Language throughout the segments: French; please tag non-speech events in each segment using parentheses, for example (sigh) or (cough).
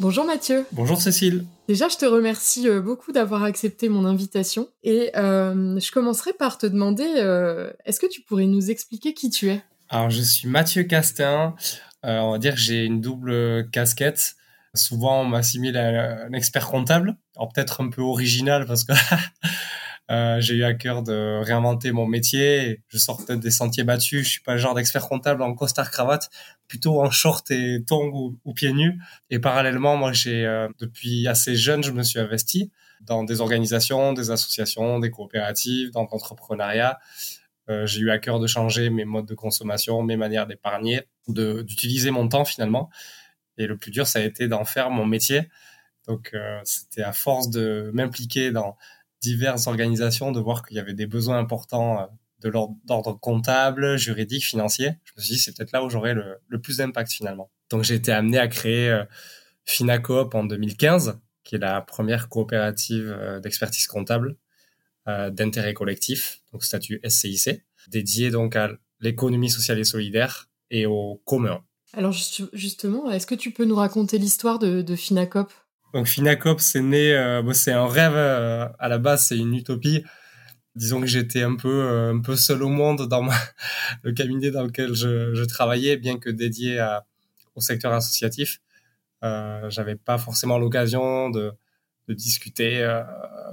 Bonjour Mathieu. Bonjour Cécile. Déjà, je te remercie euh, beaucoup d'avoir accepté mon invitation. Et euh, je commencerai par te demander, euh, est-ce que tu pourrais nous expliquer qui tu es? Alors, je suis Mathieu Castin. on va dire que j'ai une double casquette. Souvent, on m'assimile à un expert comptable. Alors, peut-être un peu original parce que (laughs) Euh, j'ai eu à cœur de réinventer mon métier. Je peut-être des sentiers battus. Je suis pas le genre d'expert comptable en costard cravate, plutôt en short et tongs ou, pieds nus. Et parallèlement, moi, j'ai euh, depuis assez jeune, je me suis investi dans des organisations, des associations, des coopératives, dans l'entrepreneuriat. Euh, j'ai eu à cœur de changer mes modes de consommation, mes manières d'épargner, d'utiliser mon temps finalement. Et le plus dur, ça a été d'en faire mon métier. Donc, c'était à force de m'impliquer dans diverses organisations de voir qu'il y avait des besoins importants euh, de l'ordre comptable, juridique, financier. Je me suis dit, c'est peut-être là où j'aurais le, plus d'impact finalement. Donc j'ai été amené à créer euh, Finacoop en 2015, qui est la première coopérative euh, d'expertise comptable d'intérêt collectif, donc statut SCIC, dédiée donc à l'économie sociale et solidaire et au commun. Alors justement, est-ce que tu peux nous raconter l'histoire de, de Finacop donc Finacop, c'est né, euh, c'est un rêve euh, à la base, c'est une utopie. Disons que j'étais un peu euh, un peu seul au monde dans (laughs) le cabinet dans lequel je, travaillais, bien que dédié au secteur associatif. J'avais pas forcément l'occasion de, discuter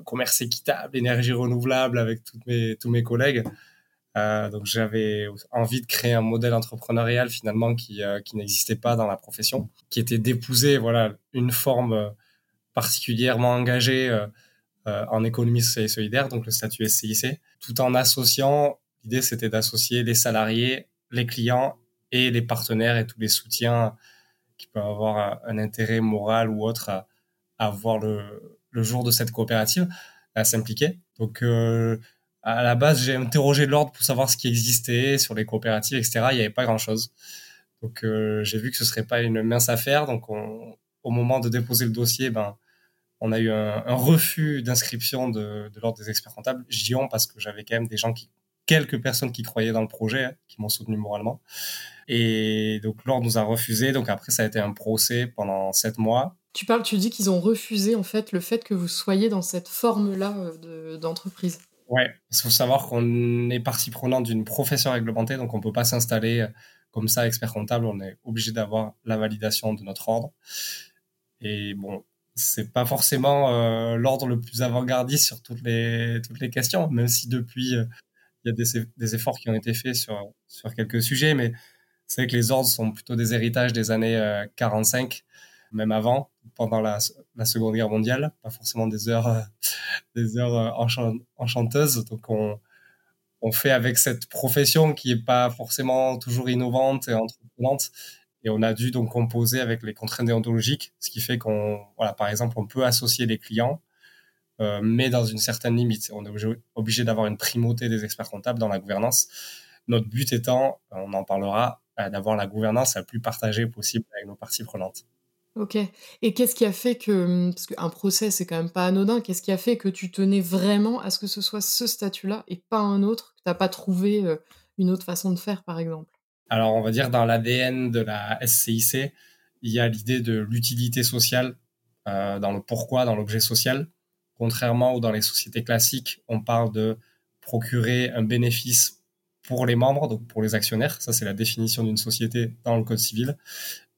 commerce équitable, énergie renouvelable avec tous mes collègues. donc j'avais envie de créer un modèle entrepreneurial finalement qui, qui n'existait pas dans la profession, qui était d'épouser voilà une forme particulièrement engagé euh, euh, en économie sociale et solidaire, donc le statut SCIC, tout en associant, l'idée c'était d'associer les salariés, les clients et les partenaires et tous les soutiens qui peuvent avoir un, intérêt moral ou autre à, voir le, le, jour de cette coopérative, à s'impliquer. Donc euh, à la base, j'ai interrogé l'ordre pour savoir ce qui existait sur les coopératives, etc. Il n'y avait pas grand-chose. Donc j'ai vu que ce serait pas une mince affaire. Donc on, au moment de déposer le dossier, ben on a eu un, refus d'inscription de, l'ordre des experts comptables. Dis on parce que j'avais quand même des gens qui, quelques personnes qui croyaient dans le projet, hein, qui m'ont soutenu moralement. Et donc l'ordre nous a refusé. Donc après, ça a été un procès pendant sept mois. Tu parles, tu dis qu'ils ont refusé en fait le fait que vous soyez dans cette forme-là euh, d'entreprise. ouais, il faut savoir qu'on est partie prenante d'une profession réglementée, donc on peut pas s'installer euh, comme ça expert comptable. On est obligé d'avoir la validation de notre ordre. Et bon, c'est pas forcément euh, l'ordre le plus avant-gardiste sur toutes les toutes les questions, même si depuis euh, il y a des, efforts qui ont été faits sur sur quelques sujets, mais c'est vrai que les ordres sont plutôt des héritages des années 45, euh, même avant, pendant la, Seconde Guerre mondiale, pas forcément des heures des heures enchanteuses. Donc on on fait avec cette profession qui est pas forcément toujours innovante et entreprenante et on a dû donc composer avec les contraintes déontologiques, ce qui fait qu'on, voilà, par exemple, on peut associer les clients, euh, mais dans une certaine limite. On est obligé, d'avoir une primauté des experts comptables dans la gouvernance. Notre but étant, on en parlera, euh, d'avoir la gouvernance la plus partagée possible avec nos parties prenantes. Ok. Et qu'est-ce qui a fait que, parce qu'un procès, c'est quand même pas anodin, qu'est-ce qui a fait que tu tenais vraiment à ce que ce soit ce statut-là et pas un autre, que tu n'as pas trouvé euh, une autre façon de faire, par exemple? Alors, on va dire dans l'ADN de la SCIC, il y a l'idée de l'utilité sociale euh, dans le pourquoi, dans l'objet social. Contrairement ou dans les sociétés classiques, on parle de procurer un bénéfice pour les membres, donc pour les actionnaires. Ça, c'est la définition d'une société dans le Code civil.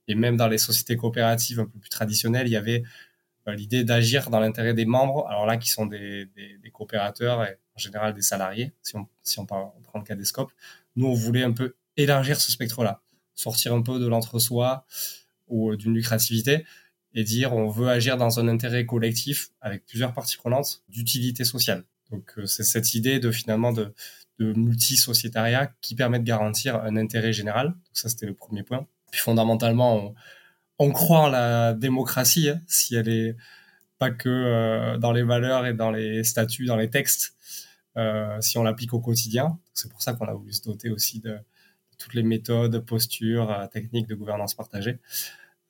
Et même dans les sociétés coopératives un peu plus traditionnelles, il y avait euh, l'idée d'agir dans l'intérêt des membres, alors là, qui sont des, des, des, coopérateurs et en général des salariés, si on, si on, on prend le cas des scopes. Nous, on voulait un peu élargir ce spectre-là, sortir un peu de l'entre-soi ou d'une lucrativité et dire on veut agir dans un intérêt collectif avec plusieurs parties prenantes d'utilité sociale. Donc euh, c'est cette idée de finalement de, de multi-sociétariat qui permet de garantir un intérêt général. Donc ça c'était le premier point. Puis fondamentalement, on croit en la démocratie, hein, si elle est pas que euh, dans les valeurs et dans les statuts, dans les textes, euh, si on l'applique au quotidien. C'est pour ça qu'on a voulu se doter aussi de, toutes les méthodes, postures, euh, techniques de gouvernance partagée.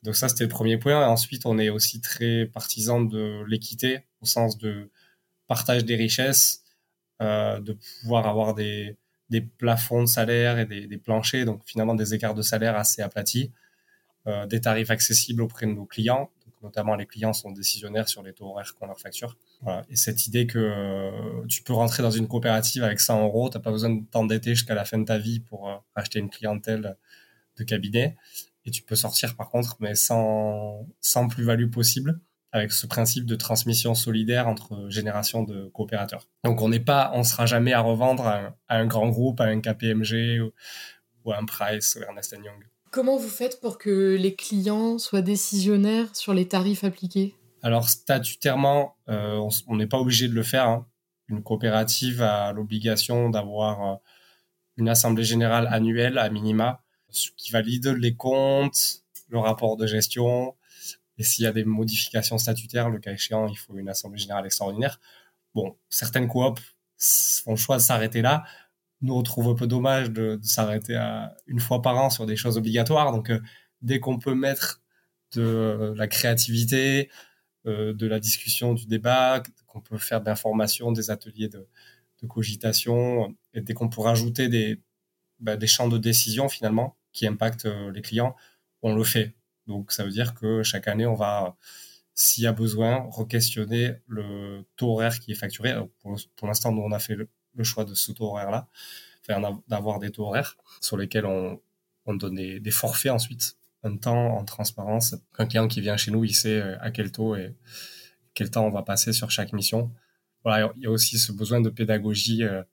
Donc ça, c'était le premier point. Et ensuite, on est aussi très partisan de l'équité, au sens de partage des richesses, euh, de pouvoir avoir des, des plafonds de salaire et des, des, planchers, donc finalement des écarts de salaire assez aplatis, euh, des tarifs accessibles auprès de nos clients, notamment les clients sont décisionnaires sur les taux horaires qu'on leur facture. Et cette idée que euh, tu peux rentrer dans une coopérative avec 100 euros, t'as pas besoin de t'endetter jusqu'à la fin de ta vie pour euh, acheter une clientèle de cabinet, et tu peux sortir par contre, mais sans, sans plus-value possible avec ce principe de transmission solidaire entre générations de coopérateurs. Donc on n'est pas, on sera jamais à revendre à un, grand groupe, à un KPMG ou, ou à un Price ou Ernest Young. Comment vous faites pour que les clients soient décisionnaires sur les tarifs appliqués? Alors statutairement, euh, on n'est pas obligé de le faire. Hein. Une coopérative a l'obligation d'avoir euh, une assemblée générale annuelle à minima qui valide les comptes, le rapport de gestion. Et s'il y a des modifications statutaires, le cas échéant, il faut une assemblée générale extraordinaire. Bon, certaines coops font le choix de s'arrêter là nous on trouve un peu dommage de, s'arrêter à une fois par an sur des choses obligatoires. Donc euh, dès qu'on peut mettre de euh, la créativité, euh, de la discussion, du débat, qu'on peut faire de l'information, des ateliers de, cogitation, et dès qu'on peut rajouter des, bah, champs de décision finalement qui impactent les clients, on le fait. Donc ça veut dire que chaque année on va s'il y a besoin, re-questionner le taux horaire qui est facturé. pour, pour l'instant, nous, on a fait le, le choix de ce taux horaire-là, d'avoir des taux horaires sur lesquels on, on donne des, forfaits ensuite, un temps en transparence. Un client qui vient chez nous, il sait euh, à quel taux et quel temps on va passer sur chaque mission. Voilà, il y a aussi ce besoin de pédagogie euh,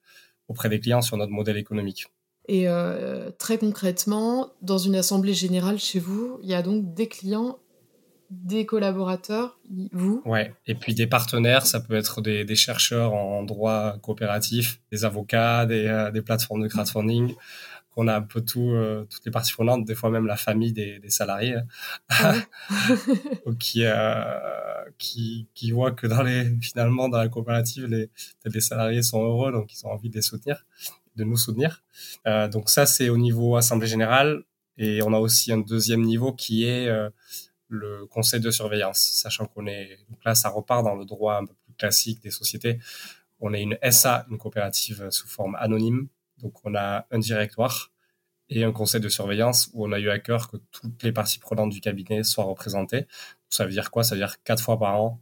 auprès des clients sur notre modèle économique. Et euh, très concrètement, dans une assemblée générale chez vous, il y a donc des clients des collaborateurs, vous? Ouais, et puis des partenaires, ça peut être des, des chercheurs en droit coopératif, des avocats, des, euh, des plateformes de crowdfunding, qu'on a un peu tout, euh, toutes les parties prenantes, des fois même la famille des, des salariés, ah (laughs) qui, euh, qui, qui voient que dans les, finalement, dans la coopérative, les, les salariés sont heureux, donc ils ont envie de les soutenir, de nous soutenir. Donc ça, c'est au niveau Assemblée Générale, et on a aussi un deuxième niveau qui est le conseil de surveillance, sachant qu'on est donc là, ça repart dans le droit un peu plus classique des sociétés. On est une SA, une coopérative sous forme anonyme, donc on a un directoire et un conseil de surveillance où on a eu à cœur que toutes les parties prenantes du cabinet soient représentées. Ça veut dire quoi? Ça veut dire quatre fois par an,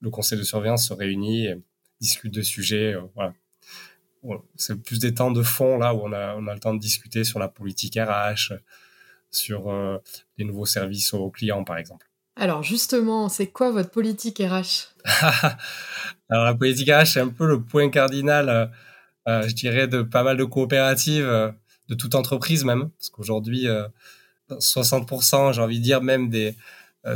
le conseil de surveillance se réunit, et discute de sujets. Euh. C'est plus des temps de fond là où on a, on a le temps de discuter sur la politique RH, sur euh, les nouveaux services aux clients, par exemple. Alors justement, c'est quoi votre politique RH (laughs) Alors la politique RH, c'est un peu le point cardinal, euh, euh, je dirais, de pas mal de coopératives, de toute entreprise même, parce qu'aujourd'hui, 60%, j'ai envie de dire même des,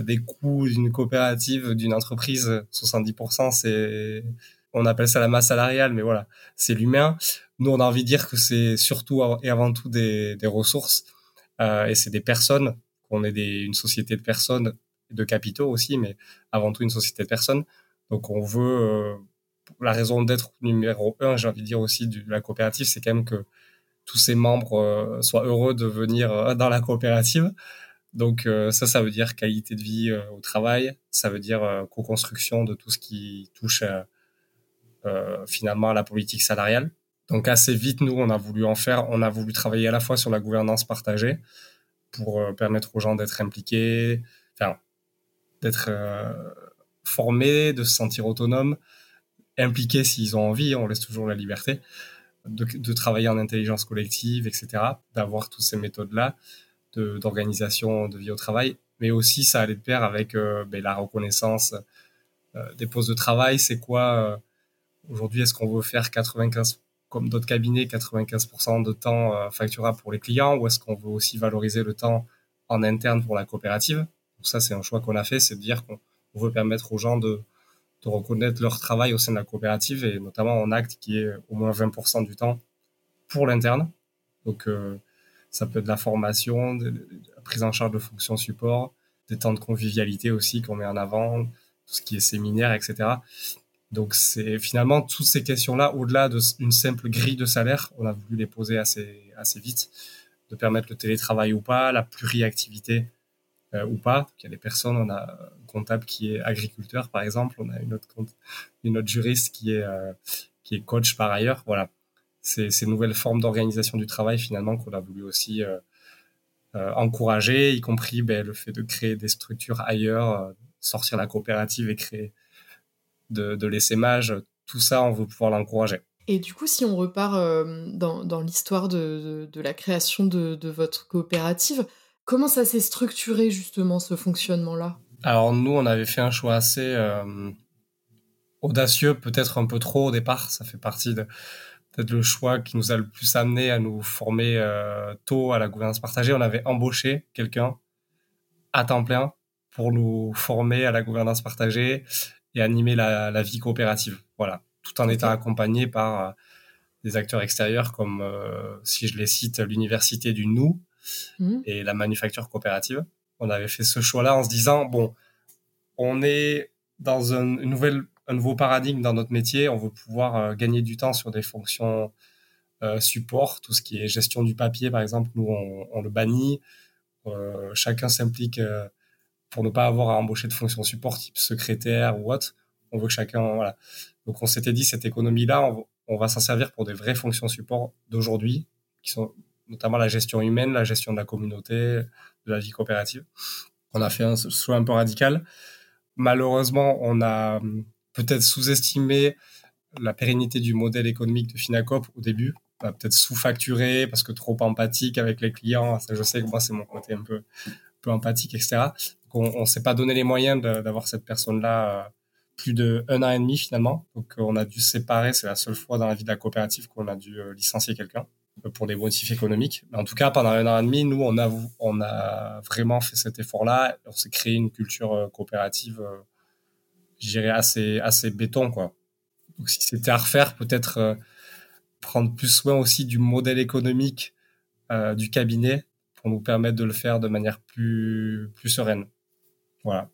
des coûts d'une coopérative, d'une entreprise, 70%, c'est, on appelle ça la masse salariale, mais voilà, c'est l'humain. Nous, on a envie de dire que c'est surtout et avant tout des, des ressources euh, et c'est des personnes, qu'on est des, une société de personnes, de capitaux aussi, mais avant tout une société de personnes. Donc on veut, euh, la raison d'être numéro un, j'ai envie de dire aussi de la coopérative, c'est quand même que tous ses membres euh, soient heureux de venir dans la coopérative. Donc ça, ça veut dire qualité de vie au travail, ça veut dire co-construction de tout ce qui touche finalement à la politique salariale. Donc assez vite, nous, on a voulu en faire, on a voulu travailler à la fois sur la gouvernance partagée pour euh, permettre aux gens d'être impliqués, enfin, d'être euh, formés, de se sentir autonomes, impliqués s'ils ont envie, on laisse toujours la liberté, de, de travailler en intelligence collective, etc., d'avoir toutes ces méthodes-là d'organisation de, vie au travail, mais aussi ça allait de pair avec euh, ben, la reconnaissance des postes de travail. C'est quoi aujourd'hui Est-ce qu'on veut faire 95 comme d'autres cabinets, 95% de temps euh, facturable pour les clients ou est-ce qu'on veut aussi valoriser le temps en interne pour la coopérative? Donc ça, c'est un choix qu'on a fait, c'est de dire qu'on veut permettre aux gens de, de reconnaître leur travail au sein de la coopérative et notamment en acte qui est au moins 20% du temps pour l'interne. Donc euh, ça peut être de la formation, de, la prise en charge de fonctions support, des temps de convivialité aussi qu'on met en avant, tout ce qui est séminaire, etc. Donc c'est finalement toutes ces questions-là, au-delà d'une simple grille de salaire, on a voulu les poser assez, assez vite, de permettre le télétravail ou pas, la pluriactivité euh, ou pas. Il y a des personnes, on a un comptable qui est agriculteur par exemple, on a une autre, une autre juriste qui est, euh, qui est coach par ailleurs. Voilà, ces nouvelles formes d'organisation du travail finalement qu'on a voulu aussi euh, encourager, y compris ben, le fait de créer des structures ailleurs, sortir la coopérative et créer de, de l'essaimage, tout ça, on veut pouvoir l'encourager. Et du coup, si on repart euh, dans, dans l'histoire de, de, la création de, de, votre coopérative, comment ça s'est structuré justement ce fonctionnement-là? Alors nous, on avait fait un choix assez euh, audacieux, peut-être un peu trop au départ. Ça fait partie de peut-être le choix qui nous a le plus amené à nous former euh, tôt à la gouvernance partagée. On avait embauché quelqu'un à temps plein pour nous former à la gouvernance partagée et animer la, la vie coopérative. Voilà, tout en étant accompagné par euh, des acteurs extérieurs comme, euh, si je les cite, l'université du Nou mmh. et la manufacture coopérative. On avait fait ce choix-là en se disant bon, on est dans un, une nouvelle, un nouveau paradigme dans notre métier. On veut pouvoir euh, gagner du temps sur des fonctions support, tout ce qui est gestion du papier, par exemple. Nous, on, on le bannit. chacun s'implique pour ne pas avoir à embaucher de fonction support type secrétaire ou autre. On veut que chacun, voilà. Donc on s'était dit cette économie-là, on, va s'en servir pour des vraies fonctions support d'aujourd'hui, qui sont notamment la gestion humaine, la gestion de la communauté, de la vie coopérative. On a fait un choix un peu radical. Malheureusement, on a hum, peut-être sous-estimé la pérennité du modèle économique de Finacop au début. On a peut-être sous-facturé parce que trop empathique avec les clients. Je sais que moi, c'est mon côté un peu, peu empathique, etc on, ne s'est pas donné les moyens d'avoir cette personne-là euh, plus de un an et demi finalement. Donc euh, on a dû séparer. C'est la seule fois dans la vie de la coopérative qu'on a dû euh, licencier quelqu'un pour des motifs économiques. Mais en tout cas, pendant un an et demi, nous, on a, vraiment fait cet effort-là. On s'est créé une culture coopérative, je dirais, assez, assez béton, quoi. Donc, si c'était à refaire, peut-être prendre plus soin aussi du modèle économique du cabinet pour nous permettre de le faire de manière plus sereine. Voilà.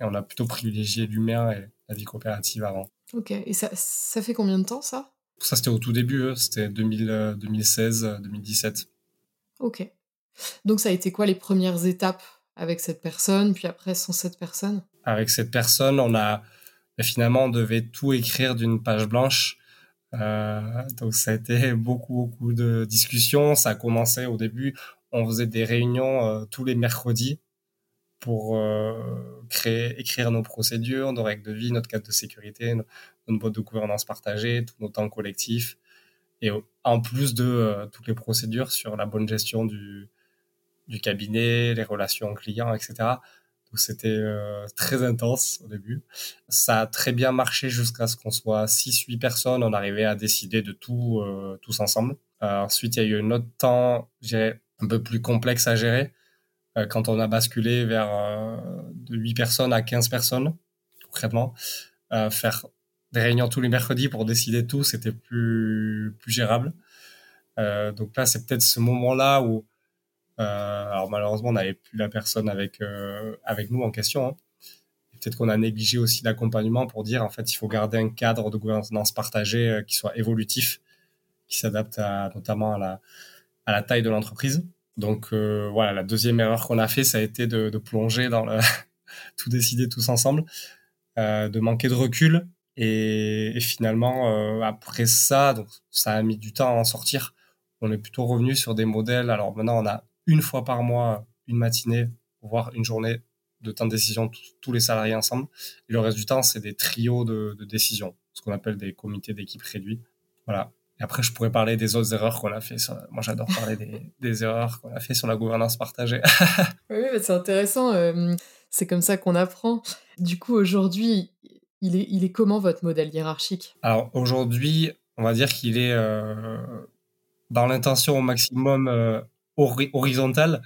Et on a plutôt privilégié l'humain et la vie coopérative avant. Ok. Et ça, ça fait combien de temps ça? Ça, c'était au tout début. Hein. C'était 2016, 2017. Ok. Donc, ça a été quoi les premières étapes avec cette personne, puis après sans cette personne? Avec cette personne, on a bah, finalement on devait tout écrire d'une page blanche. Euh, donc ça a été beaucoup beaucoup de discussions. Ça a commencé au début, on faisait des réunions euh, tous les mercredis pour euh, créer, écrire nos procédures, nos règles de vie, notre cadre de sécurité, notre mode de gouvernance partagée, tous nos temps collectifs, et en plus de euh, toutes les procédures sur la bonne gestion du, du cabinet, les relations clients, etc. Donc c'était euh, très intense au début. Ça a très bien marché jusqu'à ce qu'on soit 6-8 personnes. On arrivait à décider de tout tous ensemble. ensuite, il y a eu un autre temps, j'ai un peu plus complexe à gérer euh, quand on a basculé vers euh, de 8 personnes à 15 personnes, concrètement, euh, faire des réunions tous les mercredis pour décider tout, c'était plus, plus gérable. donc là, c'est peut-être ce moment-là où, alors malheureusement, on n'avait plus la personne avec, avec nous en question. Hein. Peut-être qu'on a négligé aussi l'accompagnement pour dire, en fait, il faut garder un cadre de gouvernance partagée qui soit évolutif, qui s'adapte notamment à la, à la taille de l'entreprise. Donc euh, voilà, la deuxième erreur qu'on a fait, ça a été de, de plonger dans le (laughs) tout décider tous ensemble, euh, de manquer de recul. Et, finalement, euh, après ça, donc ça a mis du temps à en sortir. On est plutôt revenu sur des modèles. Alors maintenant, on a une fois par mois, une matinée, voire une journée de temps de décision, tous les salariés ensemble. Et le reste du temps, c'est des trios de, de ce qu'on appelle des comités d'équipe réduits. Voilà. Et après, je pourrais parler des autres erreurs qu'on a fait. Sur... Moi, j'adore parler des, (laughs) des erreurs qu'on a fait sur la gouvernance partagée. (laughs) oui, mais c'est intéressant. Euh, c'est comme ça qu'on apprend. Du coup, aujourd'hui, il est, il est comment votre modèle hiérarchique? Alors, aujourd'hui, on va dire qu'il est euh, dans l'intention au maximum euh, horizontale.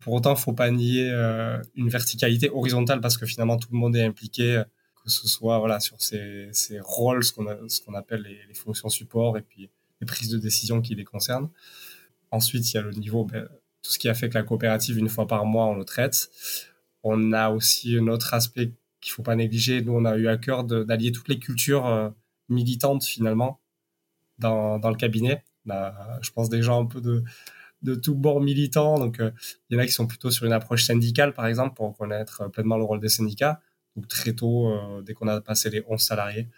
Pour autant, il ne faut pas nier euh, une verticalité horizontale parce que finalement, tout le monde est impliqué que ce soit voilà sur ces, rôles, ce qu'on qu'on appelle les, fonctions support et puis les prises de décision qui les concernent. Ensuite, il y a le niveau, ben, tout ce qui a fait que la coopérative, une fois par mois, on le traite. On a aussi un autre aspect qu'il faut pas négliger. Nous, on a eu à cœur d'allier toutes les cultures euh, militantes finalement dans, dans le cabinet. je pense des gens un peu de, de tout bord militant. Donc, euh, il y en a qui sont plutôt sur une approche syndicale, par exemple, pour connaître pleinement le rôle des syndicats. Donc, très tôt, euh, dès qu'on a passé les 11 salariés,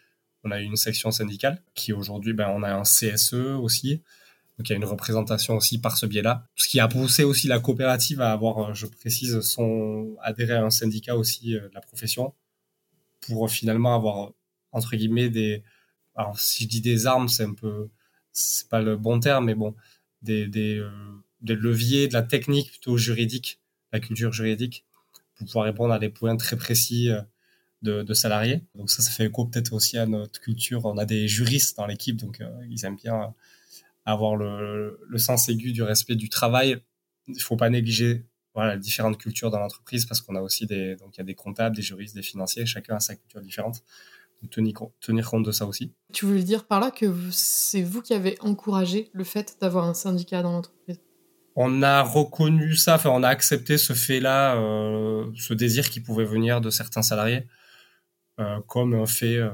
on a eu une section syndicale qui aujourd'hui, ben, on a un CSE aussi. Donc, il y a une représentation aussi par ce biais-là. Ce qui a poussé aussi la coopérative à avoir, euh, je précise, son adhéré à un syndicat aussi de la profession pour finalement avoir, entre guillemets, des, alors si je dis des armes, c'est un peu, c'est pas le bon terme, mais bon, des, euh, des, leviers, de la technique plutôt juridique, la culture juridique, pour pouvoir répondre à des points très précis euh, de, salariés. Donc ça, ça fait écho peut-être aussi à notre culture. On a des juristes dans l'équipe, donc euh, ils aiment bien avoir le, le, sens aigu du respect du travail. Il faut pas négliger voilà, différentes cultures dans l'entreprise parce qu'on a aussi des, donc il y a des comptables, des juristes, des financiers, chacun a sa culture différente tenir, tenir compte de ça aussi. Tu voulais dire par là que c'est vous qui avez encouragé le fait d'avoir un syndicat dans l'entreprise? On a reconnu ça, enfin on a accepté ce fait-là, euh, ce désir qui pouvait venir de certains salariés, euh, comme un fait euh,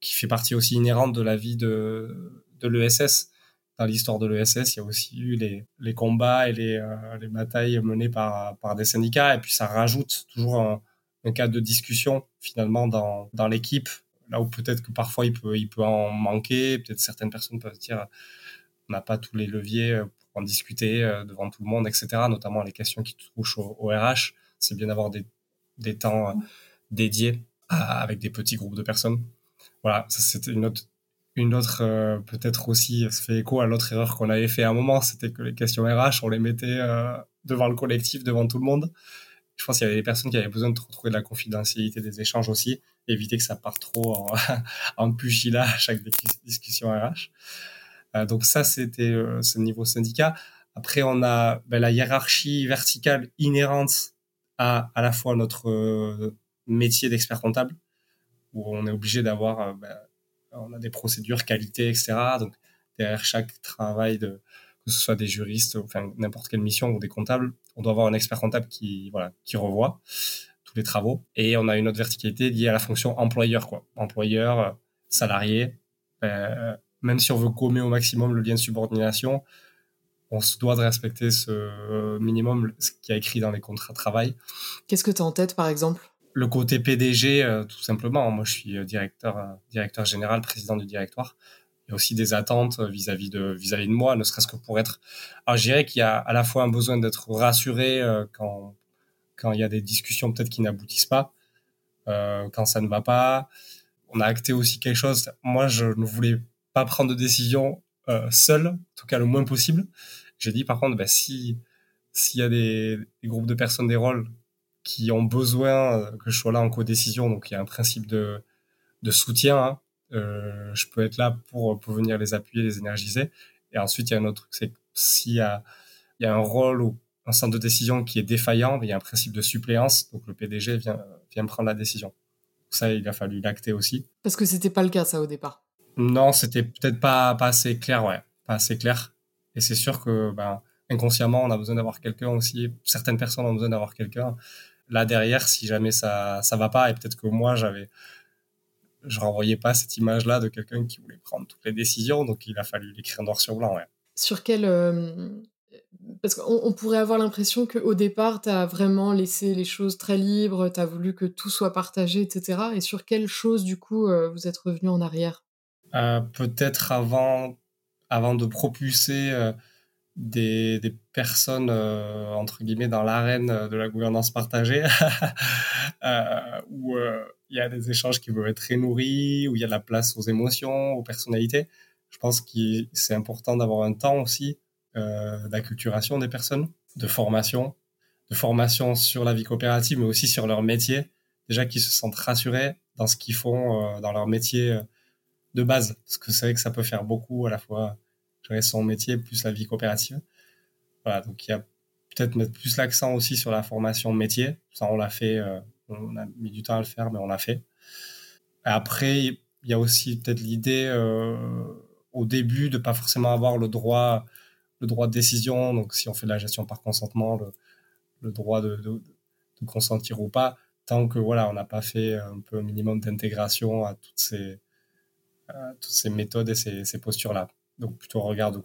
qui fait partie aussi inhérente de la vie de, de l'ESS. Dans l'histoire de l'ESS, il y a aussi eu les, les combats et les, les batailles menées par, par des syndicats, et puis ça rajoute toujours un, un cadre de discussion finalement dans, dans l'équipe là où peut-être que parfois il peut, il peut en manquer, peut-être certaines personnes peuvent dire on n'a pas tous les leviers euh, en discuter euh, devant tout le monde, etc. Notamment les questions qui touchent au, RH. C'est bien d'avoir des, des temps euh, dédiés avec des petits groupes de personnes. Voilà, ça c'était une autre, une autre peut-être aussi, ça fait écho à l'autre erreur qu'on avait fait à un moment, c'était que les questions RH, on les mettait devant le collectif, devant tout le monde. Je pense qu'il y avait des personnes qui avaient besoin de retrouver de la confidentialité des échanges aussi éviter que ça parte trop en, (laughs) en pugilat à chaque discussion RH. Euh, donc ça, c'était euh, ce niveau syndicat. Après, on a ben, la hiérarchie verticale inhérente à à la fois notre euh, métier d'expert comptable, où on est obligé d'avoir, ben, on a des procédures qualité, etc. Donc derrière chaque travail de que ce soit des juristes, enfin n'importe quelle mission ou des comptables, on doit avoir un expert comptable qui voilà qui revoit les travaux. Et on a une autre verticalité liée à la fonction employeur, quoi. Employeur, salarié. Euh, même si on veut gommer au maximum le lien de subordination, on se doit de respecter ce minimum, ce qui a écrit dans les contrats de travail. Qu'est-ce que tu as en tête, par exemple? Le côté PDG, euh, tout simplement. Moi, je suis directeur, directeur général, président du directoire. Il y a aussi des attentes vis-à-vis de, vis-à-vis de moi, ne serait-ce que pour être. Alors, je dirais qu'il y a à la fois un besoin d'être rassuré quand quand il y a des discussions peut-être qui n'aboutissent pas, euh, quand ça ne va pas. On a acté aussi quelque chose. Moi, je ne voulais pas prendre de décision euh, seul, en tout cas le moins possible. J'ai dit par contre, bah, si s'il y a des, des, groupes de personnes, des rôles qui ont besoin euh, que je sois là en co-décision, donc il y a un principe de, de soutien. Hein, euh, je peux être là pour, pour venir les appuyer, les énergiser. Et ensuite, il y a un autre truc, c'est s'il y a, il y a un rôle ou un centre de décision qui est défaillant, il y a un principe de suppléance, donc le PDG vient, vient prendre la décision. Ça, il a fallu l'acter aussi. Parce que c'était pas le cas, ça, au départ. Non, c'était peut-être pas, pas assez clair, ouais. Pas assez clair. Et c'est sûr que, ben, inconsciemment, on a besoin d'avoir quelqu'un aussi. Certaines personnes ont besoin d'avoir quelqu'un là derrière si jamais ça, ça va pas. Et peut-être que moi, j'avais, je renvoyais pas cette image-là de quelqu'un qui voulait prendre toutes les décisions. Donc, il a fallu l'écrire noir sur blanc, ouais. Sur quel, euh, parce qu'on pourrait avoir l'impression qu'au départ, tu as vraiment laissé les choses très libres, tu as voulu que tout soit partagé, etc. Et sur quelles choses, du coup, euh, vous êtes revenu en arrière? Euh, Peut-être avant, avant de propulser euh, des, des, personnes, entre guillemets, dans l'arène de la gouvernance partagée, (laughs) où il y a des échanges qui peuvent être très nourris, où il y a de la place aux émotions, aux personnalités. Je pense que c'est important d'avoir un temps aussi euh, d'acculturation des personnes, de formation, de formation sur la vie coopérative, mais aussi sur leur métier. Déjà qu'ils se sentent rassurés dans ce qu'ils font euh, dans leur métier euh, de base. Parce que c'est vrai que ça peut faire beaucoup à la fois gérer son métier plus la vie coopérative. Voilà, donc il y a peut-être mettre plus l'accent aussi sur la formation métier. Ça, on l'a fait, euh, on a mis du temps à le faire, mais on l'a fait. Après, il y a aussi peut-être l'idée euh, au début de pas forcément avoir le droit le droit de décision, donc si on fait de la gestion par consentement, le, le droit de, de, de consentir ou pas, tant que voilà, on n'a pas fait un peu un minimum d'intégration à toutes ces, toutes ces méthodes et ces, ces postures-là. Donc plutôt regard de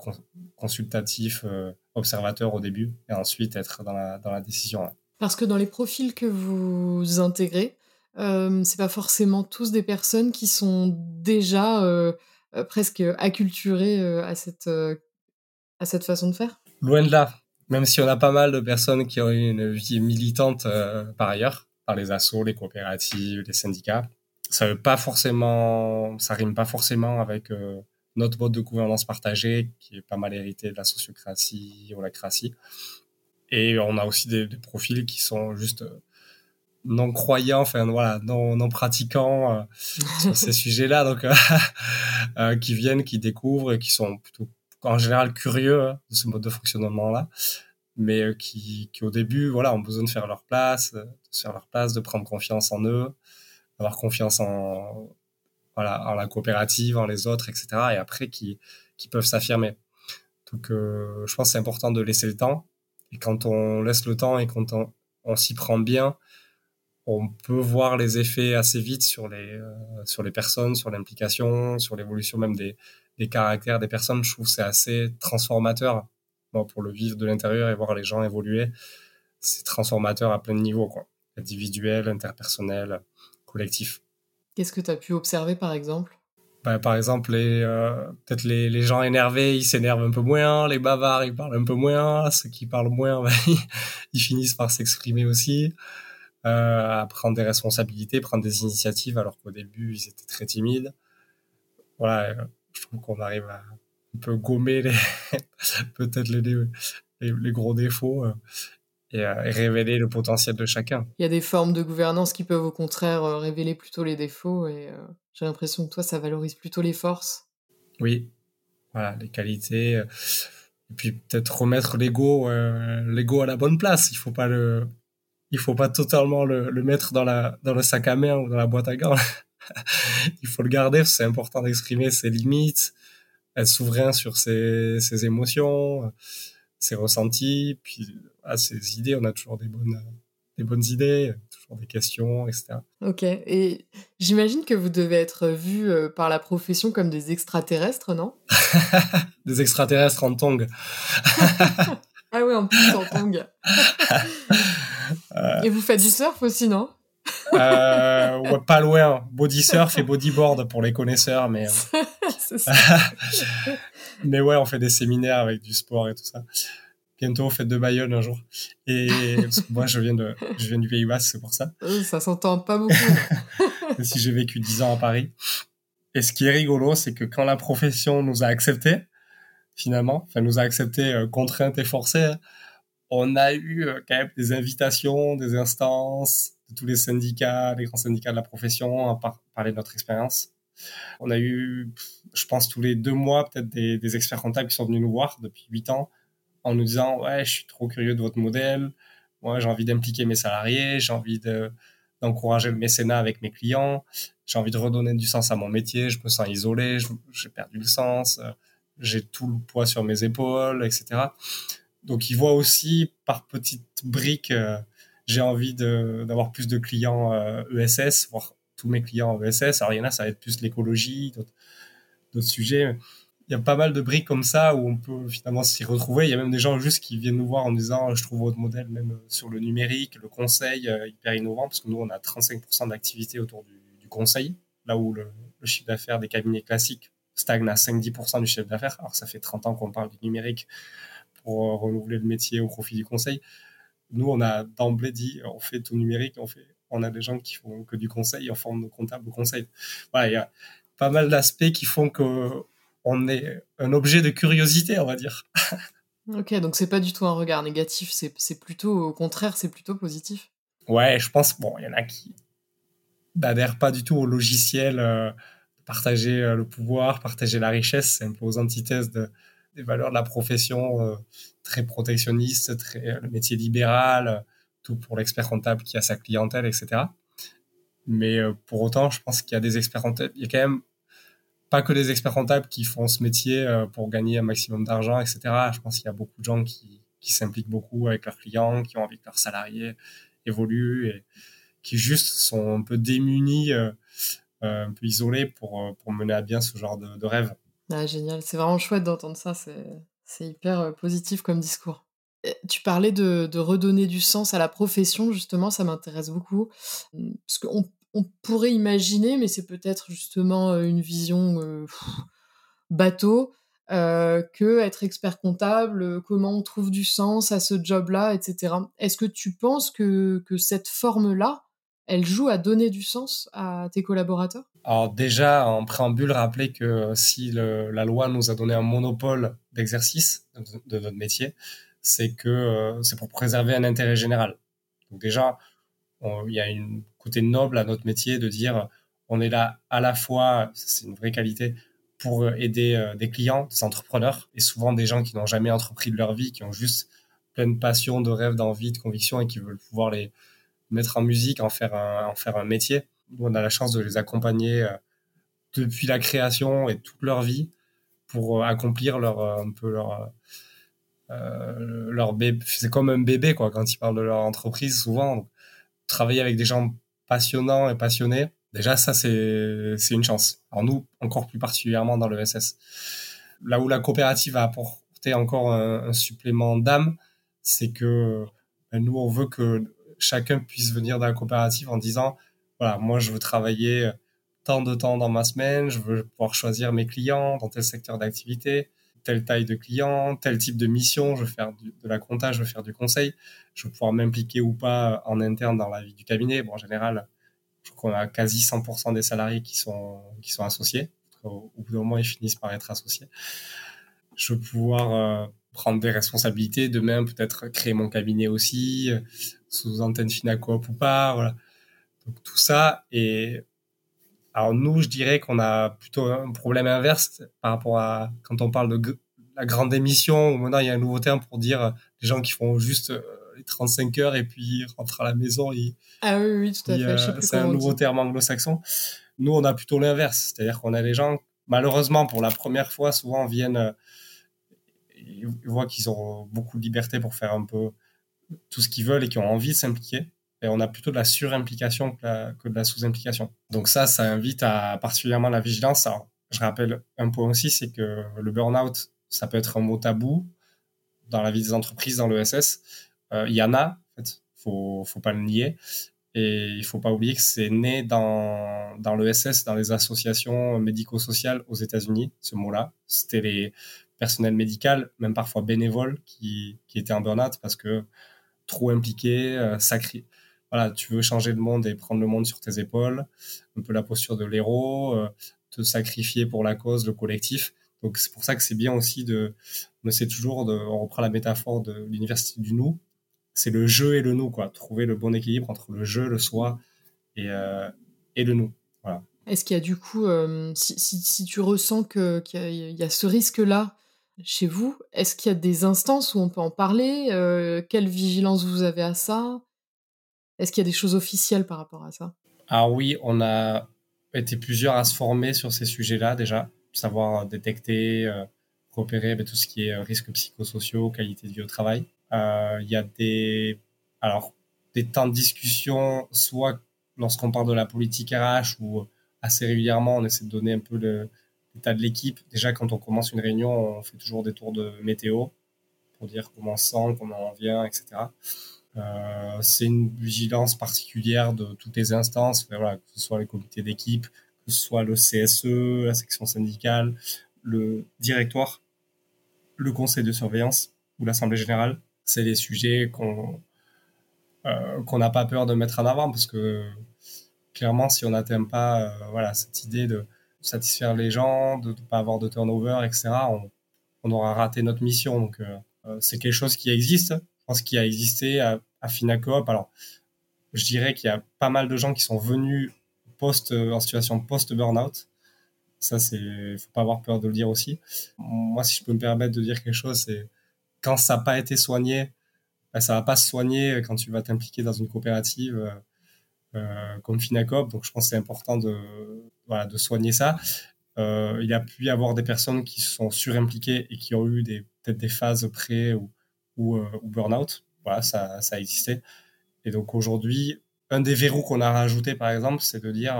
consultatif, euh, observateur au début, et ensuite être dans la, dans la décision. Parce que dans les profils que vous intégrez, euh, c'est pas forcément tous des personnes qui sont déjà euh, presque acculturées à cette, à cette façon de faire? Loin de là. Même si on a pas mal de personnes qui ont une vie militante par ailleurs, par les assos, les coopératives, les syndicats, ça veut pas forcément, ça rime pas forcément avec euh, notre mode de gouvernance partagée, qui est pas mal hérité de la sociocratie, ou la cratie. Et on a aussi des, profils qui sont juste euh, non croyants, enfin voilà, non, non pratiquants euh, (laughs) sur ces sujets-là, donc (laughs) qui viennent, qui découvrent, et qui sont plutôt en général curieux hein, de ce mode de fonctionnement-là, mais qui, qui au début, voilà, ont besoin de faire leur place, de faire leur place, de prendre confiance en eux, avoir confiance en, voilà, en la coopérative, en les autres, etc. Et après, qui, qui peuvent s'affirmer. Donc, euh, je pense que c'est important de laisser le temps. Et quand on laisse le temps et quand on, s'y prend bien, on peut voir les effets assez vite sur les, euh, sur les personnes, sur l'implication, sur l'évolution même des, des caractères des personnes. Je trouve que c'est assez transformateur bon, pour le vivre de l'intérieur et voir les gens évoluer. C'est transformateur à plein de niveaux, quoi. Individuel, interpersonnel, collectif. Qu'est-ce que tu as pu observer par exemple? Bah, Par exemple, les, euh, peut-être les, les, gens énervés, ils s'énervent un peu moins, les bavards, ils parlent un peu moins, ceux qui parlent moins, (laughs) bah, ils, finissent par s'exprimer aussi, euh, à prendre des responsabilités, prendre des initiatives, alors qu'au début, ils étaient très timides. Voilà, euh, je trouve qu'on arrive à un peu gommer les (laughs) peut-être les, les, les, gros défauts euh, et, révéler le potentiel de chacun. Il y a des formes de gouvernance qui peuvent au contraire euh, révéler plutôt les défauts et euh, j'ai l'impression que toi, ça valorise plutôt les forces. Oui, voilà, les qualités. Et puis peut-être remettre l'ego, l'ego à la bonne place. Il faut pas le, il faut pas totalement le, le, mettre dans la dans le sac à main ou dans la boîte à gants. (laughs) il faut le garder. C'est important d'exprimer ses limites, être souverain sur ses, ses émotions, ses ressentis, puis à ces idées, on a toujours des bonnes, des bonnes idées, toujours des questions, etc. Ok. Et j'imagine que vous devez être vus euh, par la profession comme des extraterrestres, non? (laughs) Des extraterrestres en tongs. (laughs) ah oui, en plus en tongs. Euh. Et vous faites du surf aussi, non? Euh, pas loin. Body surf et bodyboard pour les connaisseurs, mais. (laughs) mais ouais, on fait des séminaires avec du sport et tout ça bientôt fête de Bayonne un jour. Et (laughs) moi, je viens, de, je viens du Pays Basque, c'est pour ça. Ça s'entend pas beaucoup. (laughs) si j'ai vécu 10 ans à Paris. Et ce qui est rigolo, c'est que quand la profession nous a acceptés, finalement, enfin, nous a acceptés euh, contraintes et forcés, hein, on a eu euh, quand même des invitations, des instances de tous les syndicats, les grands syndicats de la profession à parler de notre expérience. On a eu, je pense, tous les deux mois, peut-être des, des experts comptables qui sont venus nous voir depuis huit ans en nous disant ouais je suis trop curieux de votre modèle. Moi j'ai envie d'impliquer mes salariés j'ai envie de d'encourager le mécénat avec mes clients. J'ai envie de redonner du sens à mon métier. Je me sens isolé j'ai perdu le sens euh, j'ai tout le poids sur mes épaules etc donc ils voient aussi par petites briques euh, j'ai envie d'avoir plus de clients ESS euh, e voir tous mes clients ESS alors il y en a ça va être plus l'écologie d'autres sujets il y a pas mal de briques comme ça où on peut finalement s'y retrouver. Il y a même des gens juste qui viennent nous voir en disant je trouve votre modèle même sur le numérique, le conseil euh, hyper innovant parce que nous on a 35% d'activité autour du, conseil, là où le, chiffre d'affaires des cabinets classiques stagne à 5-10% du chiffre d'affaires. Alors ça fait 30 ans qu'on parle du numérique pour euh, renouveler le métier au profit du conseil. Nous on a d'emblée dit on fait tout numérique, on fait on a des gens qui font que du conseil, on forme nos comptables au conseil. Voilà, il y a pas mal d'aspects qui font que on est un objet de curiosité, on va dire. (laughs) ok, donc c'est pas du tout un regard négatif, c'est plutôt au contraire, c'est plutôt positif. Ouais, je pense, bon, il y en a qui n'adhèrent pas du tout au logiciel, euh, partager euh, le pouvoir, partager la richesse, c'est un peu aux antithèses de, des valeurs de la profession, euh, très protectionniste, très le métier libéral, tout pour l'expert comptable qui a sa clientèle, etc. Mais pour autant, je pense qu'il y a des experts comptables, il y a quand même pas que les experts comptables qui font ce métier euh, pour gagner un maximum d'argent, etc. Je pense qu'il y a beaucoup de gens qui, s'impliquent beaucoup avec leurs clients, qui ont envie que leurs salariés évoluent et qui juste sont un peu démunis, un peu isolés pour, pour mener à bien ce genre de, rêve. Ah, génial, c'est vraiment chouette d'entendre ça, c'est hyper positif comme discours. Tu parlais de, redonner du sens à la profession, justement, ça m'intéresse beaucoup. Parce qu'on on pourrait imaginer, mais c'est peut-être justement une vision bateau, euh, que être expert comptable, comment on trouve du sens à ce job-là, etc. Est-ce que tu penses que, que cette forme-là, elle joue à donner du sens à tes collaborateurs? Alors déjà, en préambule, rappeler que si la loi nous a donné un monopole d'exercice de, notre métier, c'est que euh, c'est pour préserver un intérêt général. Donc déjà, il y a une côté noble à notre métier de dire on est là à la fois, c'est une vraie qualité, pour aider euh, des clients, des entrepreneurs, et souvent des gens qui n'ont jamais entrepris de leur vie, qui ont juste plein de passion, de rêve, d'envie, de conviction et qui veulent pouvoir les mettre en musique, en faire un, en faire un métier. Nous, on a la chance de les accompagner euh, depuis la création et toute leur vie pour euh, accomplir leur un peu leur leur bébé. C'est comme un bébé quoi quand ils parlent de leur entreprise souvent. Travailler avec des gens passionnants et passionnés, Déjà, ça, c'est une chance. Alors nous, encore plus particulièrement dans le SS. Là où la coopérative a apporté encore un, supplément d'âme, c'est que ben, nous, on veut que chacun puisse venir dans la coopérative en disant, voilà, moi, je veux travailler tant de temps dans ma semaine, je veux pouvoir choisir mes clients dans tel secteur d'activité, telle taille de client, tel type de mission, je veux faire de la compta, je veux faire du conseil, je veux pouvoir m'impliquer ou pas en interne dans la vie du cabinet. Bon, en général, je crois qu'on a quasi 100% des salariés qui sont, qui sont associés. Au, bout d'un moment, ils finissent par être associés. Je veux pouvoir euh, prendre des responsabilités, demain peut-être créer mon cabinet aussi, euh, sous antenne Finacoop ou pas, voilà. Donc tout ça. Et alors nous, je dirais qu'on a plutôt un problème inverse par rapport à quand on parle de la grande émission, où maintenant il y a un nouveau terme pour dire les gens qui font juste euh, les 35 heures et puis rentre à la maison. ah oui, oui, tout à fait. C'est un nouveau terme anglo-saxon. Nous, on a plutôt l'inverse. C'est-à-dire qu'on a les gens, malheureusement, pour la première fois, souvent viennent, euh, ils voient qu'ils ont beaucoup de liberté pour faire un peu tout ce qu'ils veulent et qui ont envie de s'impliquer. Et on a plutôt de la surimplication que, que de la sous-implication. Donc ça, ça invite à particulièrement la vigilance. Je rappelle un point aussi, c'est que le burn-out, ça peut être un mot tabou dans la vie des entreprises, dans l'ESS. Euh, il y en a, en fait, faut, faut pas le nier. Et il faut pas oublier que c'est né dans, dans l'ESS, dans les associations médico-sociales aux États-Unis, ce mot-là. C'était les personnels médicaux, même parfois bénévoles, qui, qui étaient en burn-out parce que trop impliqués, euh, sacrés. Voilà, tu veux changer le monde et prendre le monde sur tes épaules, un peu la posture de l'héros, euh, te sacrifier pour la cause, le collectif. Donc c'est pour ça que c'est bien aussi de, on essaie toujours de, on reprend la métaphore de l'université du nous, c'est le jeu et le nous, quoi. Trouver le bon équilibre entre le jeu, le soi et, euh, et le nous. Voilà. Est-ce qu'il y a du coup, euh, si, si, tu ressens qu'il y, a ce risque-là chez vous, est-ce qu'il y a des instances où on peut en parler? Quelle vigilance vous avez à ça? Est-ce qu'il y a des choses officielles par rapport à ça? Ah oui, on a été plusieurs à se former sur ces sujets-là déjà, savoir détecter, repérer ben, tout ce qui est risques psychosociaux, qualité de vie au travail. Euh, il y a des, alors, des temps de discussion, soit lorsqu'on parle de la politique RH ou assez régulièrement, on essaie de donner un peu l'état de l'équipe. Déjà, quand on commence une réunion, on fait toujours des tours de météo pour dire comment on sent, comment on vient, etc. Euh, c'est une vigilance particulière de toutes les instances, que ce soit les comités d'équipe, que ce soit le CSE, la section syndicale, le directoire, le conseil de surveillance ou l'assemblée générale c'est les sujets qu'on euh, qu'on n'a pas peur de mettre en avant parce que clairement, si on n'atteint pas euh, voilà, cette idée de satisfaire les gens, de ne pas avoir de turnover, etc., on, on, aura raté notre mission. Donc, c'est quelque chose qui existe. Pense qu'il a existé à, à Finacoop. Alors, je dirais qu'il y a pas mal de gens qui sont venus post, en situation post-burnout. Ça, c'est, faut pas avoir peur de le dire aussi. Moi, si je peux me permettre de dire quelque chose, c'est quand ça n'a pas été soigné, bah, ça va pas se soigner quand tu vas t'impliquer dans une coopérative euh, euh, comme Finacop. Donc, je pense que c'est important de, voilà, de soigner ça. Euh, il a pu y avoir des personnes qui sont surimpliquées et qui ont eu des, peut-être des phases pré ou, ou, ou burn-out. Voilà, ça, ça a existé. Et donc aujourd'hui, un des verrous qu'on a rajouté, par exemple, c'est de dire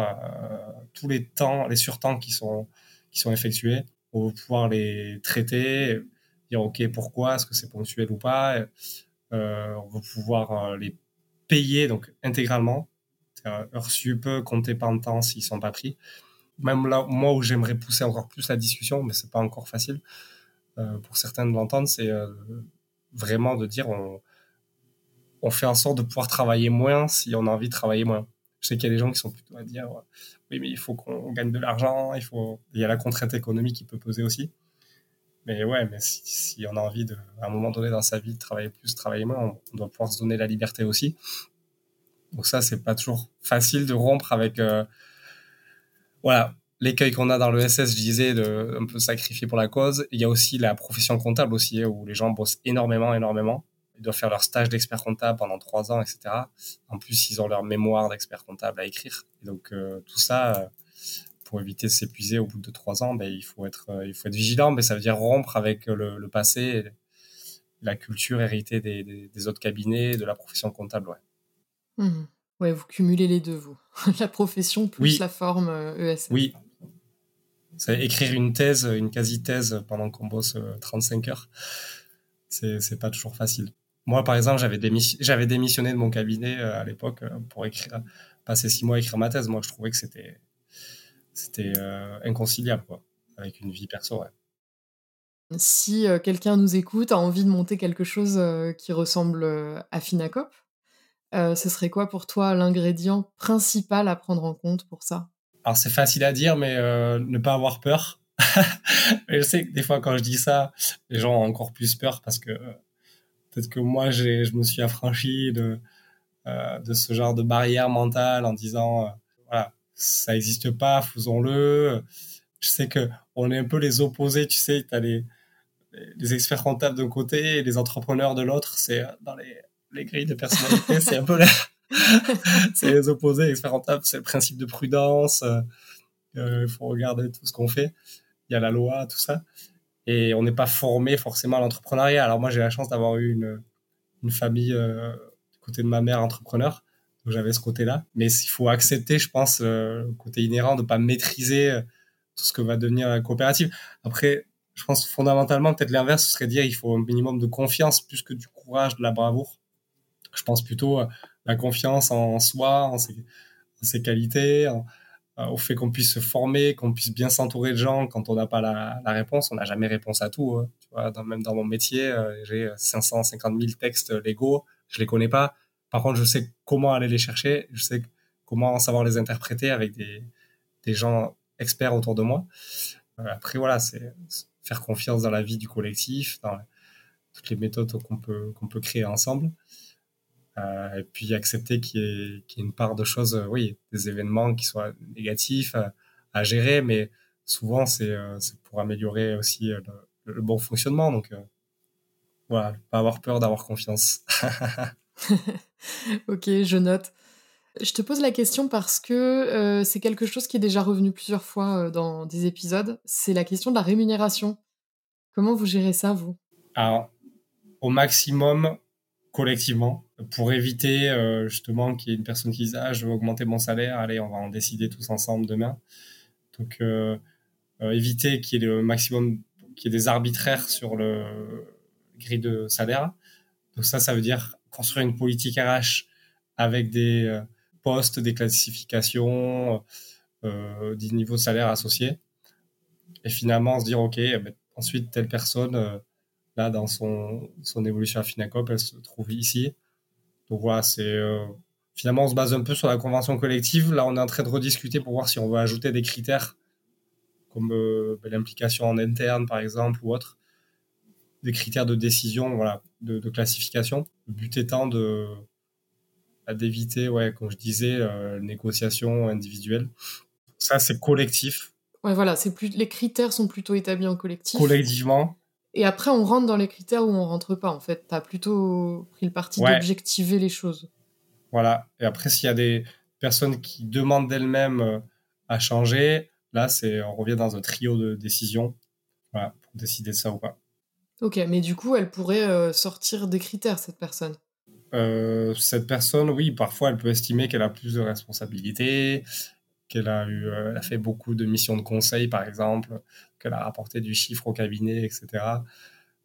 tous les temps, les surtemps qui sont, qui sont effectués, on va pouvoir les traiter, dire OK, pourquoi, est-ce que c'est ponctuel ou pas? on va pouvoir les payer donc intégralement, heures sup, compter par temps s'ils sont pas pris. Même là, moi où j'aimerais pousser encore plus la discussion, mais c'est pas encore facile euh, pour certains de l'entendre, c'est euh, vraiment de dire on, on fait en sorte de pouvoir travailler moins si on a envie de travailler moins. Je sais qu'il y a des gens qui sont plutôt à dire oui mais il faut qu'on gagne de l'argent, il faut il y a la contrainte économique qui peut poser aussi. Mais ouais, mais si, si, on a envie de, à un moment donné dans sa vie, de travailler plus, travailler moins, on, doit pouvoir se donner la liberté aussi. Donc ça, c'est pas toujours facile de rompre avec, euh, voilà, l'écueil qu'on a dans le SS, je disais, de un peu sacrifier pour la cause. Il y a aussi la profession comptable aussi, hein, où les gens bossent énormément, énormément. Ils doivent faire leur stage d'expert comptable pendant trois ans, etc. En plus, ils ont leur mémoire d'expert comptable à écrire. Et donc, euh, tout ça, euh, pour éviter de s'épuiser au bout de trois ans, ben, il faut être, euh, il faut être vigilant, mais ça veut dire rompre avec le, le passé, la culture héritée des, des, autres cabinets, de la profession comptable. Ouais. Mmh. Ouais, vous cumulez les deux, vous. (laughs) la profession plus la forme. Euh, e oui. C'est écrire une thèse, une quasi-thèse pendant qu'on bosse 35 euh, heures. C'est pas toujours facile. Moi, par exemple, j'avais démissionné de mon cabinet à l'époque pour écrire, passer six mois à écrire ma thèse. Moi, je trouvais que c'était euh, inconciliable quoi, avec une vie perso. Si euh, quelqu'un nous écoute, a envie de monter quelque chose euh, qui ressemble à Finacop, ce serait quoi pour toi l'ingrédient principal à prendre en compte pour ça? Alors c'est facile à dire, mais ne pas avoir peur. (laughs) je sais que des fois quand je dis ça, les gens ont encore plus peur parce que peut-être que moi je me suis affranchi de, de ce genre de barrière mentale en disant voilà ça n'existe pas, faisons-le. Je sais que on est un peu les opposés, tu sais, tu as les, les experts comptables d'un côté et les entrepreneurs de l'autre, c'est dans les, les grilles de personnalité, c'est un peu les, (laughs) c'est les opposés, experts comptables, c'est le principe de prudence, euh, il faut regarder tout ce qu'on fait, il y a la loi, tout ça, et on n'est pas formé forcément à l'entrepreneuriat. Alors moi j'ai la chance d'avoir eu une, famille euh, du côté de ma mère entrepreneur, j'avais ce côté-là. Mais il faut accepter, je pense, euh, le côté inhérent de pas maîtriser euh, tout ce que va devenir la coopérative. Après, je pense fondamentalement, peut-être l'inverse, ce serait dire il faut un minimum de confiance plus que du courage, de la bravoure. Je pense plutôt la confiance en soi, en ses, qualités, au fait qu'on puisse se former, qu'on puisse bien s'entourer de gens quand on n'a pas la, réponse. On n'a jamais réponse à tout. Hein. Tu vois, même dans mon métier, euh, j'ai 550 000 textes légaux, je les connais pas par contre, je sais comment aller les chercher, je sais comment savoir les interpréter avec des, des gens experts autour de moi. Euh, après, voilà, c'est faire confiance dans la vie du collectif, dans toutes les méthodes qu'on peut, qu'on peut créer ensemble. Euh, et puis accepter qu'il y, ait, y, ait une part de choses, euh, oui, des événements qui soient négatifs à, gérer, mais souvent c'est pour améliorer aussi le, le bon fonctionnement. Donc voilà, pas avoir peur d'avoir confiance. (laughs) ok, je note. Je te pose la question parce que euh, c'est quelque chose qui est déjà revenu plusieurs fois euh, dans des épisodes. C'est la question de la rémunération. Comment vous gérez ça, vous? Alors, au maximum, collectivement, pour éviter euh, justement qu'il y ait une personne qui dise Ah, je veux augmenter mon salaire, allez, on va en décider tous ensemble demain. Donc, éviter qu'il y ait le maximum, qu'il y ait des arbitraires sur le grille de salaire. Donc, ça, ça veut dire construire une politique RH avec des euh, postes, des classifications, euh, des niveaux de associés. Et finalement, se dire, OK, eh ben, ensuite, telle personne, euh, là, dans son, son évolution à Finacop, elle se trouve ici. Donc voilà, c'est finalement, on se base un peu sur la convention collective. Là, on est en train de rediscuter pour voir si on veut ajouter des critères comme ben, l'implication en interne, par exemple, ou autre, des critères de décision, voilà, de, classification. Le but étant de bah, d'éviter, ouais, comme je disais, euh, négociation individuelle. Ça, c'est collectif. Ouais, voilà, c'est plus les critères sont plutôt établis en collectif. Collectivement. Et après, on rentre dans les critères où on rentre pas. En fait, tu as plutôt pris le parti d'objectiver les choses. Voilà. Et après, s'il y a des personnes qui demandent d'elles-mêmes euh, à changer, là, c'est on revient dans un trio de décisions, voilà, pour décider de ça ou pas. Ok, mais du coup, elle pourrait euh, sortir des critères, cette personne. cette personne, oui, parfois elle peut estimer qu'elle a plus de responsabilités, qu'elle a eu, elle a fait beaucoup de missions de conseil, par exemple, qu'elle a rapporté du chiffre au cabinet, etc.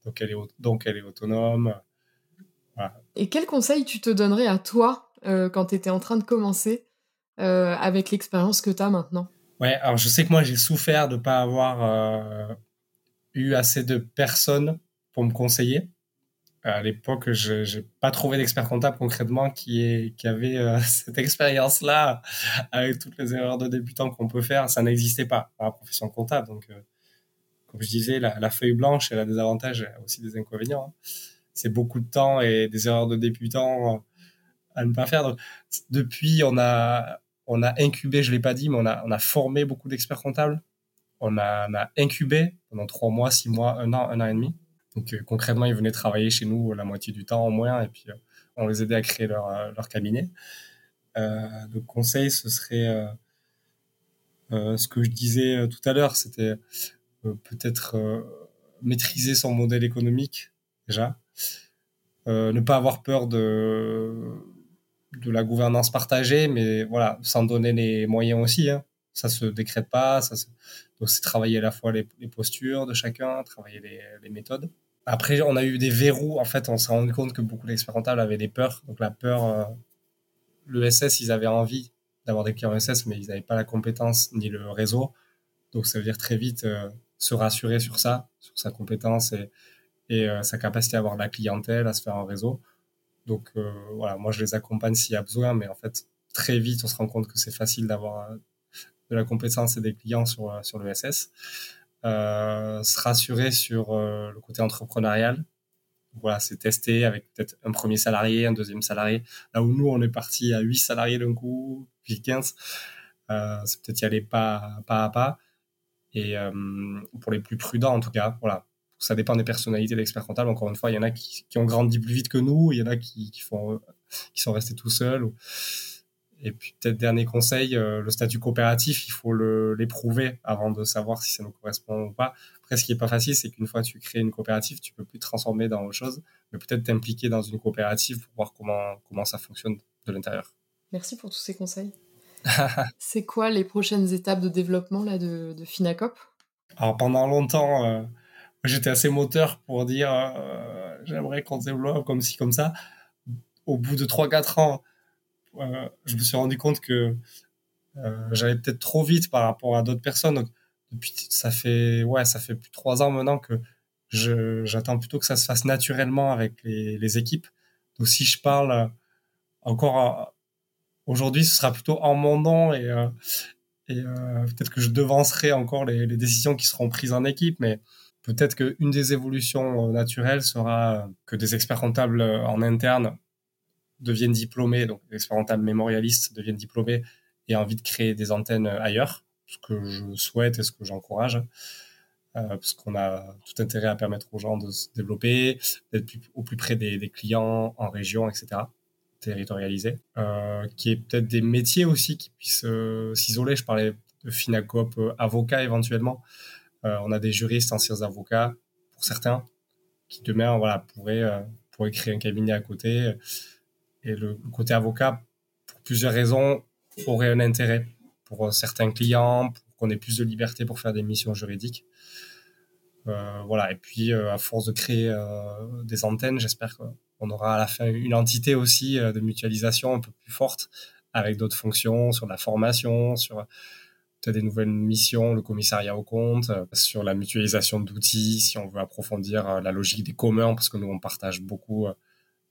Donc elle est, donc elle est autonome. Et quel conseil tu te donnerais à toi quand tu étais en train de commencer avec l'expérience que tu as maintenant? Ouais, alors je sais que moi j'ai souffert de ne pas avoir eu assez de personnes pour me conseiller. À l'époque, je n'ai pas trouvé d'expert comptable concrètement qui, est, qui avait euh, (laughs) cette expérience-là avec toutes les erreurs de débutant qu'on peut faire. Ça n'existait pas dans la profession comptable. Donc, euh, comme je disais, la, feuille blanche, elle a des avantages et aussi des inconvénients. Hein. C'est beaucoup de temps et des erreurs de débutant euh, à ne pas faire. Donc, depuis, on a, on a incubé, je l'ai pas dit, mais on a, on a formé beaucoup d'experts comptables on a, incubé pendant trois mois, six mois, un an, un an et demi. Donc euh, concrètement, ils venaient travailler chez nous la moitié du temps au moins, et puis euh, on les aidait à créer leur, euh, leur cabinet. le conseil, ce serait ce que je disais tout à l'heure, c'était peut-être maîtriser son modèle économique déjà, ne pas avoir peur de de la gouvernance partagée, mais voilà, s'en donner les moyens aussi. Hein ça se décrète pas. Donc c'est travailler à la fois les, postures de chacun, travailler les, méthodes. Après, on a eu des verrous. En fait, on s'est rendu compte que beaucoup d'experts comptables avaient des peurs. Donc la peur, euh, le SS, ils avaient envie d'avoir des clients SS, mais ils n'avaient pas la compétence ni le réseau. Donc ça veut dire très vite euh, se rassurer sur ça, sur sa compétence et, euh, sa capacité à avoir la clientèle, à se faire un réseau. Donc voilà, moi je les accompagne s'il y a besoin, mais en fait très vite on se rend compte que c'est facile d'avoir de la compétence et des clients sur, euh, sur le SS. Euh, se rassurer sur euh, le côté entrepreneurial. Voilà, c'est tester avec peut-être un premier salarié, un deuxième salarié. Là où nous, on est parti à 8 salariés d'un coup, puis 15. c'est peut-être y aller pas, pas à pas. Et pour les plus prudents, en tout cas, voilà, ça dépend des personnalités d'experts comptables. Encore une fois, il y en a qui, qui, ont grandi plus vite que nous, il y en a qui, qui, font, qui sont restés tout seuls. Et puis peut-être dernier conseil, euh, le statut coopératif, il faut l'éprouver avant de savoir si ça nous correspond ou pas. Après, ce qui est pas facile, c'est qu'une fois que tu crées une coopérative, tu peux plus te transformer dans autre chose, mais peut-être t'impliquer dans une coopérative pour voir comment, comment ça fonctionne de l'intérieur. Merci pour tous ces conseils. (laughs) c'est quoi les prochaines étapes de développement là, de, de Finacop? Alors pendant longtemps, euh, j'étais assez moteur pour dire euh, j'aimerais qu'on développe comme ci, comme ça. Au bout de 3-4 ans, euh, je me suis rendu compte que euh, j'allais peut-être trop vite par rapport à d'autres personnes. Depuis, ça fait, ouais, ça fait plus de trois ans maintenant que j'attends plutôt que ça se fasse naturellement avec les, équipes. Donc, si je parle euh, encore aujourd'hui, ce sera plutôt en mon nom et, peut-être que je devancerai encore les, décisions qui seront prises en équipe, mais peut-être qu'une des évolutions naturelles sera que des experts comptables en interne deviennent diplômés, donc les experts comptables mémorialistes deviennent diplômés et envie de créer des antennes ailleurs, ce que je souhaite et ce que j'encourage, euh, parce qu'on a tout intérêt à permettre aux gens de se développer, d'être au plus près des, clients en région, etc., territorialisé, euh, qui est peut-être des métiers aussi qui puissent euh, s'isoler. Je parlais de Finacop, avocat éventuellement. on a des juristes, anciens avocats, pour certains, qui demain voilà, pourraient, pourraient créer un cabinet à côté et le, côté avocat, pour plusieurs raisons, aurait un intérêt pour euh, certains clients, pour qu'on ait plus de liberté pour faire des missions juridiques. Euh, voilà. Et puis, euh, à force de créer des antennes, j'espère qu'on aura à la fin une entité aussi de mutualisation un peu plus forte avec d'autres fonctions sur la formation, sur des nouvelles missions, le commissariat au compte, sur la mutualisation d'outils, si on veut approfondir la logique des communs, parce que nous, on partage beaucoup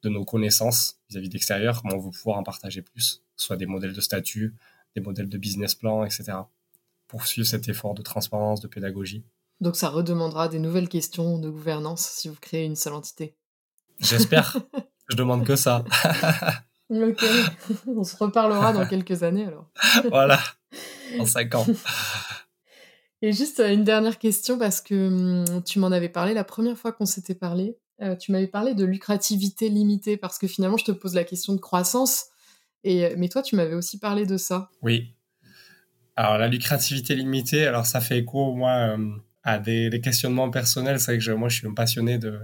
de nos connaissances vis-à-vis d'extérieur, comment on veut pouvoir en partager plus, soit des modèles de statut, des modèles de business plan, etc. Poursuivre cet effort de transparence, de pédagogie. Donc ça redemandera des nouvelles questions de gouvernance si vous créez une seule entité. J'espère. (laughs) Je demande que ça. ok. On se reparlera dans quelques années alors. voilà. En cinq ans. Et juste euh, une dernière question parce que hum, tu m'en avais parlé la première fois qu'on s'était parlé. Euh, tu m'avais parlé de lucrativité limitée parce que finalement, je te pose la question de croissance. Et, euh, mais toi, tu m'avais aussi parlé de ça. Oui. Alors, la lucrativité limitée, alors ça fait écho, moi, euh, à des, questionnements personnels. C'est vrai que moi, je suis un passionné de,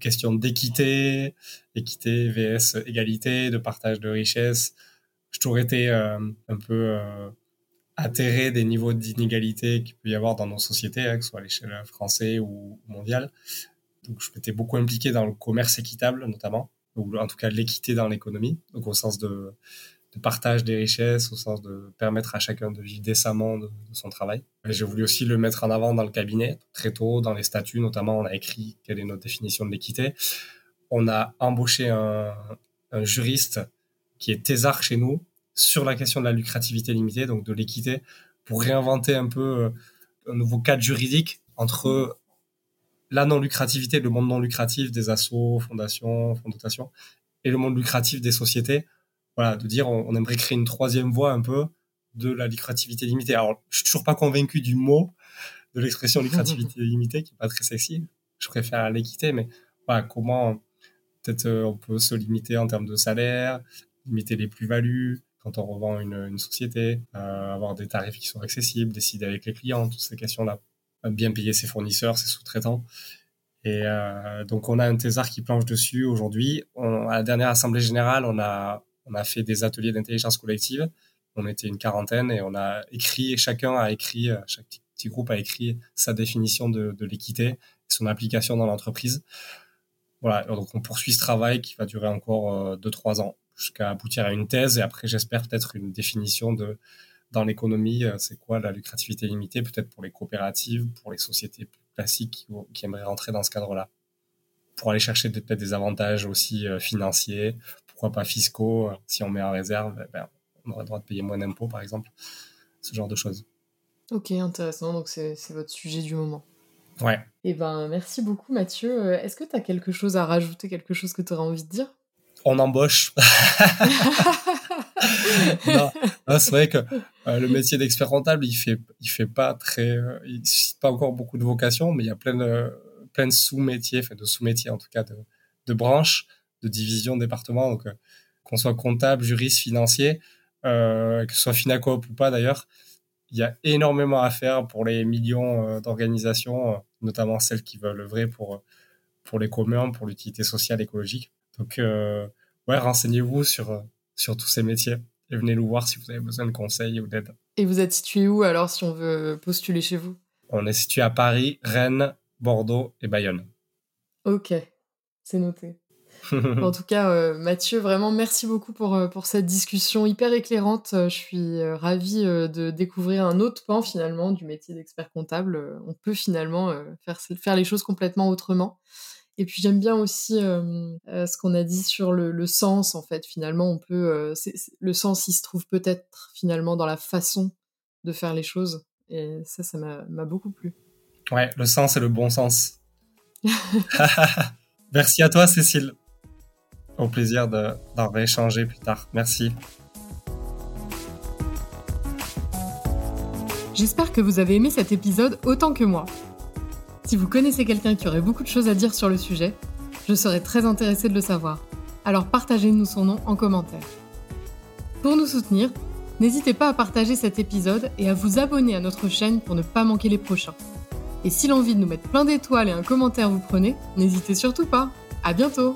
questions d'équité, équité vs égalité, de partage de richesse. J'ai toujours été un peu atterré des niveaux d'inégalité qu'il peut y avoir dans nos sociétés, hein, que ce soit à l'échelle française ou mondiale. Donc, je m'étais beaucoup impliqué dans le commerce équitable, notamment, ou en tout cas l'équité dans l'économie, au sens de, de, partage des richesses, au sens de permettre à chacun de vivre décemment de, son travail. J'ai voulu aussi le mettre en avant dans le cabinet, très tôt, dans les statuts, notamment, on a écrit quelle est notre définition de l'équité. On a embauché un, un juriste qui est thésard chez nous, sur la question de la lucrativité limitée, donc de l'équité, pour réinventer un peu euh, un nouveau cadre juridique entre la non-lucrativité, le monde non lucratif des assos, fondations, fonds dotation, et le monde lucratif des sociétés. Voilà, de dire on, aimerait créer une troisième voie un peu de la lucrativité limitée. Alors, je suis toujours pas convaincu du mot de l'expression lucrativité (laughs) limitée, qui est pas très sexy. Je préfère l'équité, mais voilà, comment peut-être euh, on peut se limiter en termes de salaire, limiter les plus-values, quand on revend une, société, euh, avoir des tarifs qui sont accessibles, décider avec les clients, toutes ces questions-là. Bien payer ses fournisseurs, ses sous-traitants. Et euh, donc, on a un thésard qui planche dessus aujourd'hui. À la dernière Assemblée Générale, on a, on a fait des ateliers d'intelligence collective. On était une quarantaine et on a écrit, chacun a écrit, euh, chaque petit groupe a écrit sa définition de, de l'équité son application dans l'entreprise. Voilà, donc on poursuit ce travail qui va durer encore 2-3 ans jusqu'à aboutir à une thèse et après j'espère peut-être une définition de dans l'économie euh, c'est quoi la lucrativité limitée peut-être pour les coopératives pour les sociétés classiques qui, aimeraient rentrer dans ce cadre-là? Pour aller chercher peut-être des avantages aussi euh, financiers pourquoi pas fiscaux euh, si on met en réserve eh ben, on aurait le droit de payer moins d'impôts par exemple. Ce genre de choses. Ok intéressant. Donc c'est votre sujet du moment. Ouais. Et eh ben merci beaucoup Mathieu. Est-ce que tu as quelque chose à rajouter quelque chose que tu aurais envie de dire? On embauche. (laughs) c'est vrai que euh, le métier d'expert comptable, il fait, il fait pas très, euh, il suscite pas encore beaucoup de vocations, mais il y a plein de, plein de sous-métiers, enfin de sous-métiers en tout cas, de, de branches, de divisions, départements. Donc, euh, qu'on soit comptable, juriste, financier, que ce soit Finacop ou pas d'ailleurs, il y a énormément à faire pour les millions d'organisations, notamment celles qui veulent œuvrer pour, pour les communs, pour l'utilité sociale, écologique. Donc, euh, ouais, renseignez-vous sur, euh, sur tous ces métiers et venez nous voir si vous avez besoin de conseils ou d'aide. Et vous êtes situé où alors si on veut postuler chez vous? On est situé à Paris, Rennes, Bordeaux et Bayonne. Ok, c'est noté. (laughs) en tout cas, euh, Mathieu, vraiment merci beaucoup pour, pour cette discussion hyper éclairante. Je suis ravie de découvrir un autre pan finalement du métier d'expert comptable. On peut finalement faire, faire les choses complètement autrement. Et puis j'aime bien aussi euh, euh, ce qu'on a dit sur le, le, sens, en fait. Finalement, on peut. Euh, le sens, il se trouve peut-être finalement dans la façon de faire les choses. Et ça, ça m'a beaucoup plu. Ouais, le sens et le bon sens. (laughs) (laughs) Merci à toi, Cécile. Au plaisir d'en rééchanger plus tard. Merci. J'espère que vous avez aimé cet épisode autant que moi. Si vous connaissez quelqu'un qui aurait beaucoup de choses à dire sur le sujet, je serais très intéressée de le savoir. Alors partagez-nous son nom en commentaire. Pour nous soutenir, n'hésitez pas à partager cet épisode et à vous abonner à notre chaîne pour ne pas manquer les prochains. Et si l'envie de nous mettre plein d'étoiles et un commentaire vous prenez, n'hésitez surtout pas. À bientôt!